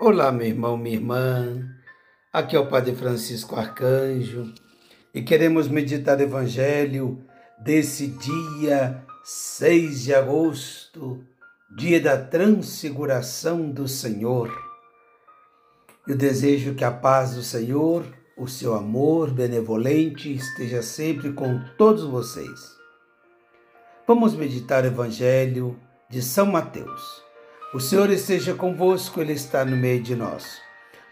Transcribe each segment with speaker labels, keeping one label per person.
Speaker 1: Olá, meu irmão, minha irmã. Aqui é o Padre Francisco Arcanjo e queremos meditar o Evangelho desse dia 6 de agosto, dia da transfiguração do Senhor. Eu desejo que a paz do Senhor, o seu amor benevolente esteja sempre com todos vocês. Vamos meditar o Evangelho de São Mateus o Senhor esteja convosco, Ele está no meio de nós.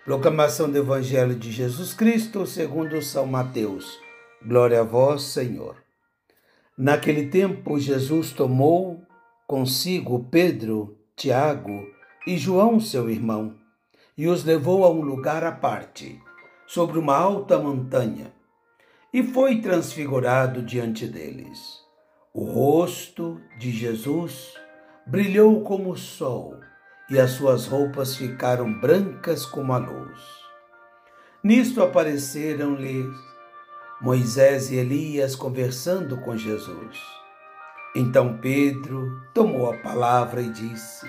Speaker 1: Proclamação do Evangelho de Jesus Cristo, segundo São Mateus. Glória a vós, Senhor. Naquele tempo, Jesus tomou consigo Pedro, Tiago e João, seu irmão, e os levou a um lugar à parte, sobre uma alta montanha, e foi transfigurado diante deles. O rosto de Jesus brilhou como o sol e as suas roupas ficaram brancas como a luz. Nisto apareceram-lhe Moisés e Elias conversando com Jesus. Então Pedro tomou a palavra e disse: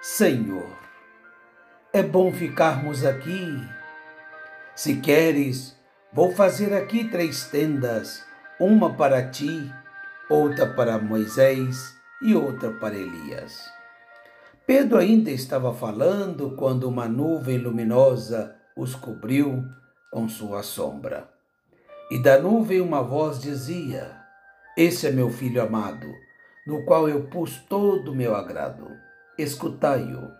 Speaker 1: Senhor, é bom ficarmos aqui. Se queres, vou fazer aqui três tendas, uma para ti, outra para Moisés e outra para Elias. Pedro ainda estava falando quando uma nuvem luminosa os cobriu com sua sombra. E da nuvem uma voz dizia: Esse é meu filho amado, no qual eu pus todo o meu agrado. Escutai-o.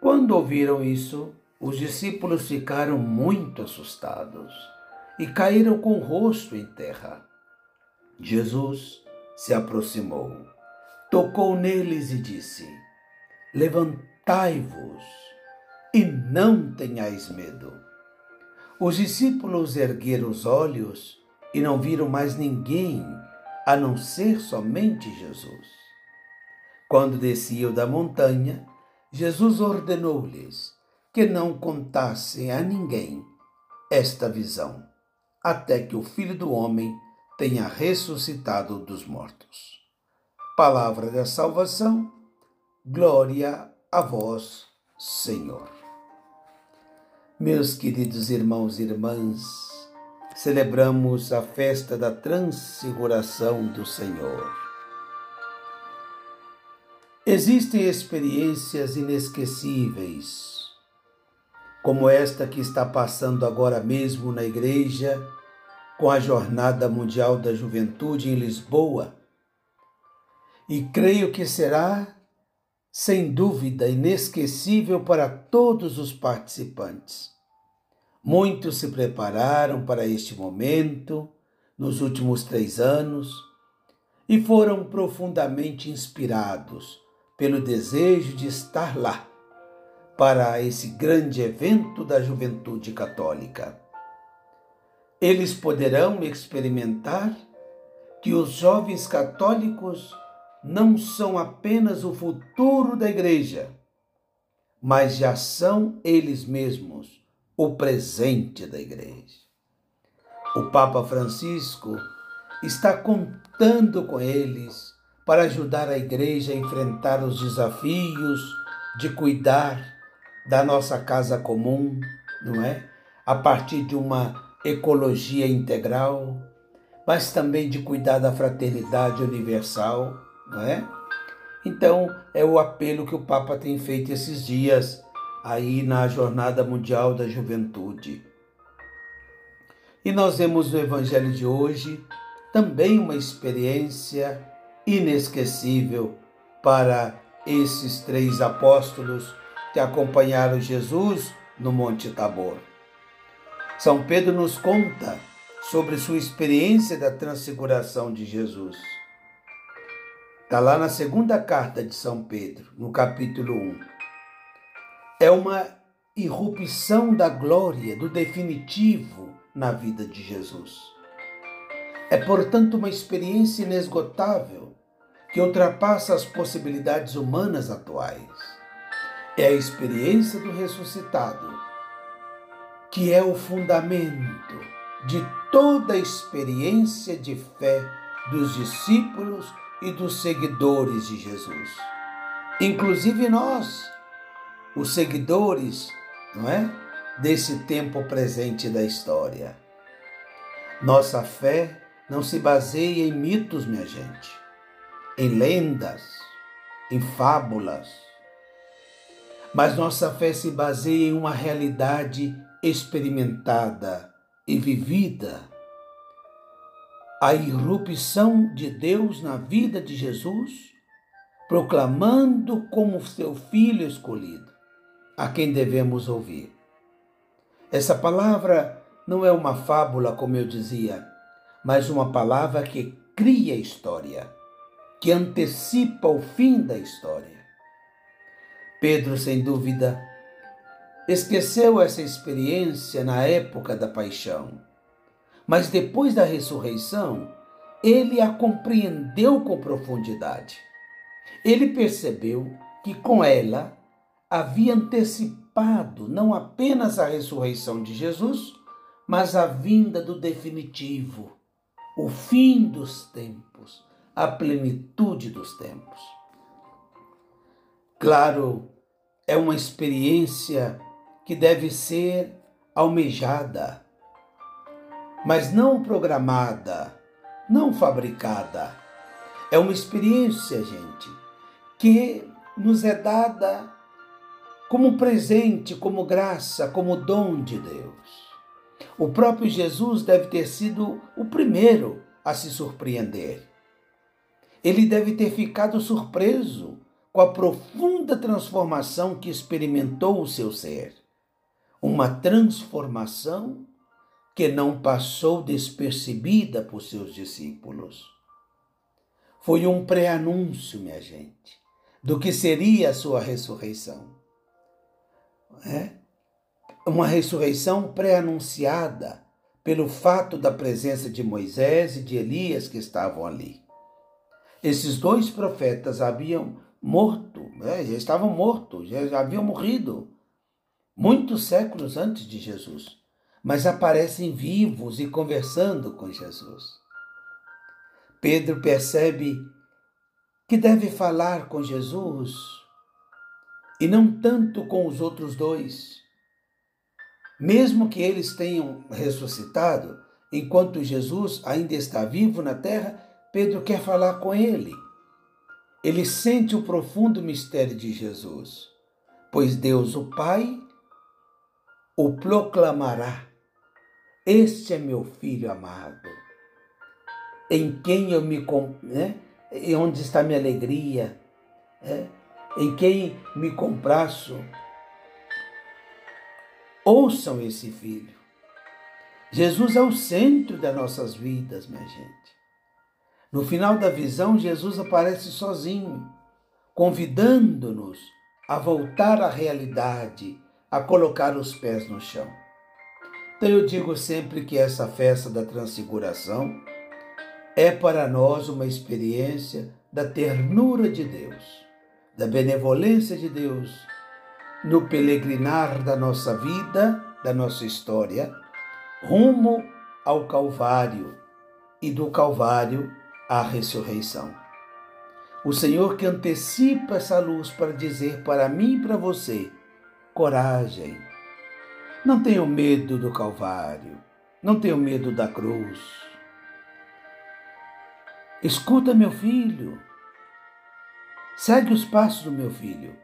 Speaker 1: Quando ouviram isso, os discípulos ficaram muito assustados e caíram com o rosto em terra. Jesus se aproximou tocou neles e disse: Levantai-vos e não tenhais medo. Os discípulos ergueram os olhos e não viram mais ninguém a não ser somente Jesus. Quando desciam da montanha, Jesus ordenou-lhes que não contassem a ninguém esta visão, até que o Filho do Homem tenha ressuscitado dos mortos. Palavra da salvação, glória a vós, Senhor. Meus queridos irmãos e irmãs, celebramos a festa da transfiguração do Senhor. Existem experiências inesquecíveis, como esta que está passando agora mesmo na igreja, com a Jornada Mundial da Juventude em Lisboa e creio que será, sem dúvida, inesquecível para todos os participantes. Muitos se prepararam para este momento nos últimos três anos e foram profundamente inspirados pelo desejo de estar lá para esse grande evento da juventude católica. Eles poderão experimentar que os jovens católicos não são apenas o futuro da igreja, mas já são eles mesmos o presente da igreja. O Papa Francisco está contando com eles para ajudar a igreja a enfrentar os desafios de cuidar da nossa casa comum, não é? A partir de uma ecologia integral, mas também de cuidar da fraternidade universal é? Então, é o apelo que o Papa tem feito esses dias aí na Jornada Mundial da Juventude. E nós vemos no Evangelho de hoje também uma experiência inesquecível para esses três apóstolos que acompanharam Jesus no Monte Tabor. São Pedro nos conta sobre sua experiência da transfiguração de Jesus. Está lá na segunda carta de São Pedro, no capítulo 1. É uma irrupção da glória, do definitivo na vida de Jesus. É, portanto, uma experiência inesgotável que ultrapassa as possibilidades humanas atuais. É a experiência do ressuscitado, que é o fundamento de toda a experiência de fé dos discípulos e dos seguidores de Jesus. Inclusive nós, os seguidores, não é? Desse tempo presente da história. Nossa fé não se baseia em mitos, minha gente, em lendas, em fábulas. Mas nossa fé se baseia em uma realidade experimentada e vivida. A irrupção de Deus na vida de Jesus, proclamando como seu filho escolhido, a quem devemos ouvir. Essa palavra não é uma fábula, como eu dizia, mas uma palavra que cria história, que antecipa o fim da história. Pedro, sem dúvida, esqueceu essa experiência na época da paixão, mas depois da ressurreição, ele a compreendeu com profundidade. Ele percebeu que com ela havia antecipado não apenas a ressurreição de Jesus, mas a vinda do definitivo, o fim dos tempos, a plenitude dos tempos. Claro, é uma experiência que deve ser almejada, mas não programada, não fabricada. É uma experiência, gente, que nos é dada como presente, como graça, como dom de Deus. O próprio Jesus deve ter sido o primeiro a se surpreender. Ele deve ter ficado surpreso com a profunda transformação que experimentou o seu ser. Uma transformação que não passou despercebida por seus discípulos. Foi um pré-anúncio, minha gente, do que seria a sua ressurreição. É? uma ressurreição pré-anunciada pelo fato da presença de Moisés e de Elias que estavam ali. Esses dois profetas haviam morto, né? já estavam mortos, já haviam morrido muitos séculos antes de Jesus, mas aparecem vivos e conversando com Jesus. Pedro percebe que deve falar com Jesus e não tanto com os outros dois mesmo que eles tenham ressuscitado, enquanto Jesus ainda está vivo na terra, Pedro quer falar com ele. Ele sente o profundo mistério de Jesus, pois Deus, o Pai, o proclamará. Este é meu filho amado, em quem eu me. Né? Onde está minha alegria, né? em quem me compraço Ouçam esse filho. Jesus é o centro das nossas vidas, minha gente. No final da visão, Jesus aparece sozinho, convidando-nos a voltar à realidade, a colocar os pés no chão. Então eu digo sempre que essa festa da transfiguração é para nós uma experiência da ternura de Deus, da benevolência de Deus, no peregrinar da nossa vida, da nossa história, rumo ao Calvário e do Calvário à ressurreição. O Senhor que antecipa essa luz para dizer para mim e para você: coragem, não tenham medo do Calvário, não tenham medo da cruz. Escuta, meu filho, segue os passos do meu filho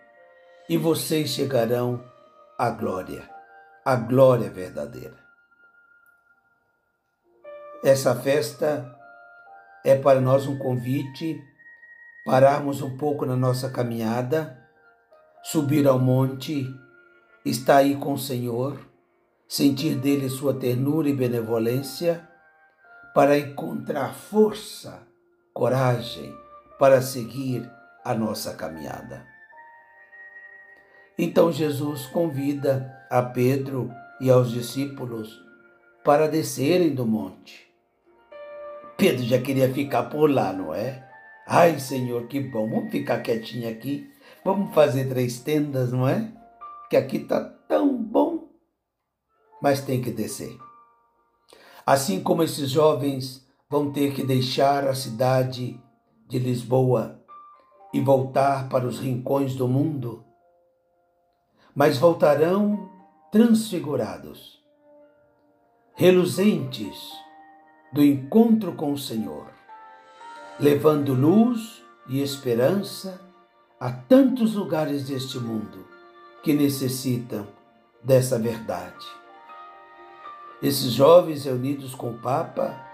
Speaker 1: e vocês chegarão à glória, à glória verdadeira. Essa festa é para nós um convite pararmos um pouco na nossa caminhada, subir ao monte, estar aí com o Senhor, sentir dele sua ternura e benevolência, para encontrar força, coragem para seguir a nossa caminhada. Então Jesus convida a Pedro e aos discípulos para descerem do monte. Pedro já queria ficar por lá, não é? Ai, Senhor, que bom, vamos ficar quietinho aqui, vamos fazer três tendas, não é? Que aqui está mas tem que descer. Assim como esses jovens vão ter que deixar a cidade de Lisboa e voltar para os rincões do mundo, mas voltarão transfigurados, reluzentes do encontro com o Senhor, levando luz e esperança a tantos lugares deste mundo que necessitam dessa verdade. Esses jovens reunidos com o Papa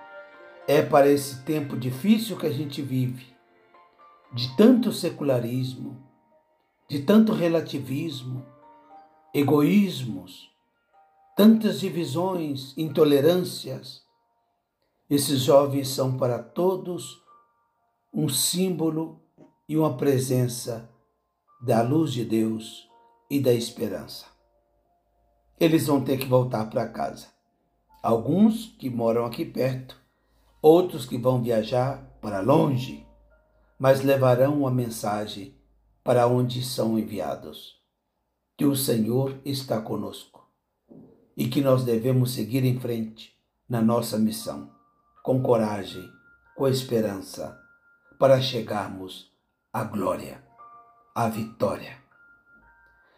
Speaker 1: é para esse tempo difícil que a gente vive, de tanto secularismo, de tanto relativismo, egoísmos, tantas divisões, intolerâncias. Esses jovens são para todos um símbolo e uma presença da luz de Deus e da esperança. Eles vão ter que voltar para casa. Alguns que moram aqui perto, outros que vão viajar para longe, mas levarão uma mensagem para onde são enviados. Que o Senhor está conosco e que nós devemos seguir em frente na nossa missão, com coragem, com esperança, para chegarmos à glória, à vitória.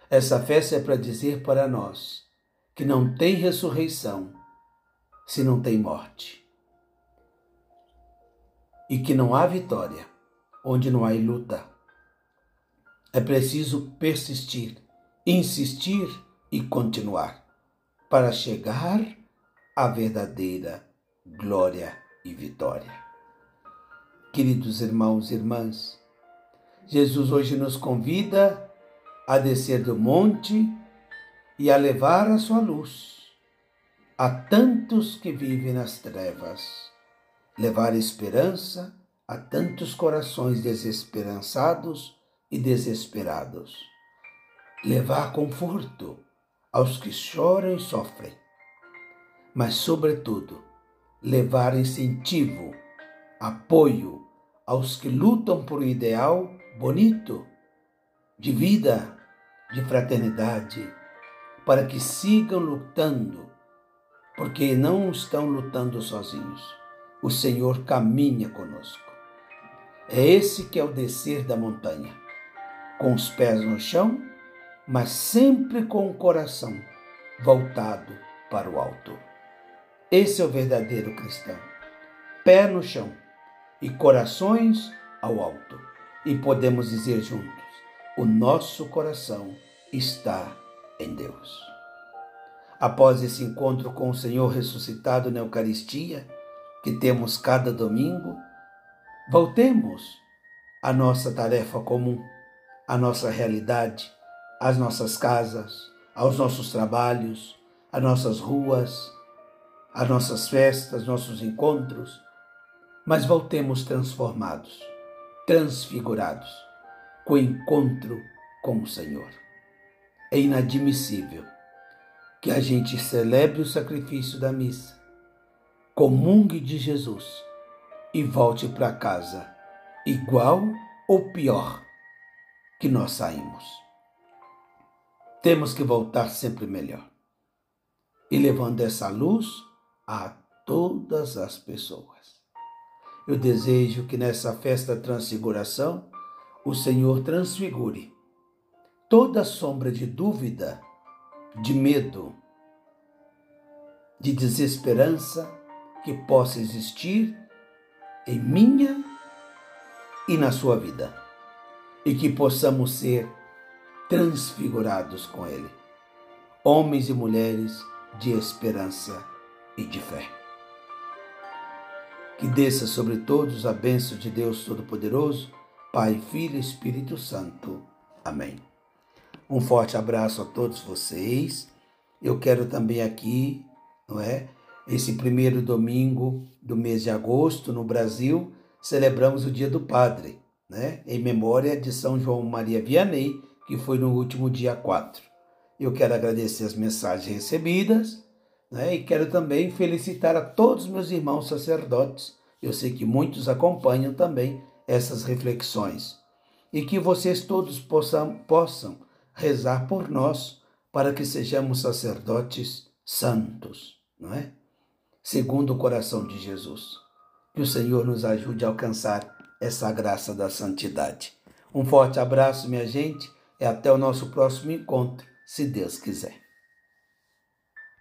Speaker 1: Essa festa é para dizer para nós que não tem ressurreição se não tem morte. E que não há vitória onde não há luta. É preciso persistir, insistir e continuar para chegar à verdadeira glória e vitória. Queridos irmãos e irmãs, Jesus hoje nos convida a descer do monte e a levar a sua luz a tantos que vivem nas trevas, levar esperança a tantos corações desesperançados e desesperados. Levar conforto aos que choram e sofrem, mas, sobretudo, levar incentivo, apoio aos que lutam por um ideal bonito, de vida, de fraternidade, para que sigam lutando, porque não estão lutando sozinhos. O Senhor caminha conosco. É esse que é o descer da montanha com os pés no chão, mas sempre com o coração voltado para o alto. Esse é o verdadeiro cristão. Pé no chão e corações ao alto. E podemos dizer juntos: o nosso coração está em Deus. Após esse encontro com o Senhor ressuscitado na Eucaristia, que temos cada domingo, voltemos à nossa tarefa comum à nossa realidade, às nossas casas, aos nossos trabalhos, às nossas ruas, às nossas festas, nossos encontros, mas voltemos transformados, transfigurados, com o encontro com o Senhor. É inadmissível que a gente celebre o sacrifício da missa, comungue de Jesus e volte para casa igual ou pior que nós saímos. Temos que voltar sempre melhor e levando essa luz a todas as pessoas. Eu desejo que nessa festa da transfiguração o Senhor transfigure toda sombra de dúvida, de medo, de desesperança que possa existir em minha e na sua vida e que possamos ser transfigurados com Ele, homens e mulheres de esperança e de fé. Que desça sobre todos a bênção de Deus Todo-Poderoso, Pai, Filho e Espírito Santo. Amém. Um forte abraço a todos vocês. Eu quero também aqui, não é? Esse primeiro domingo do mês de agosto no Brasil, celebramos o Dia do Padre né, em memória de São João Maria Vianney, que foi no último dia 4. Eu quero agradecer as mensagens recebidas né, e quero também felicitar a todos os meus irmãos sacerdotes. Eu sei que muitos acompanham também essas reflexões. E que vocês todos possam, possam rezar por nós para que sejamos sacerdotes santos, não é? Segundo o coração de Jesus. Que o Senhor nos ajude a alcançar essa graça da santidade. Um forte abraço, minha gente, e até o nosso próximo encontro, se Deus quiser.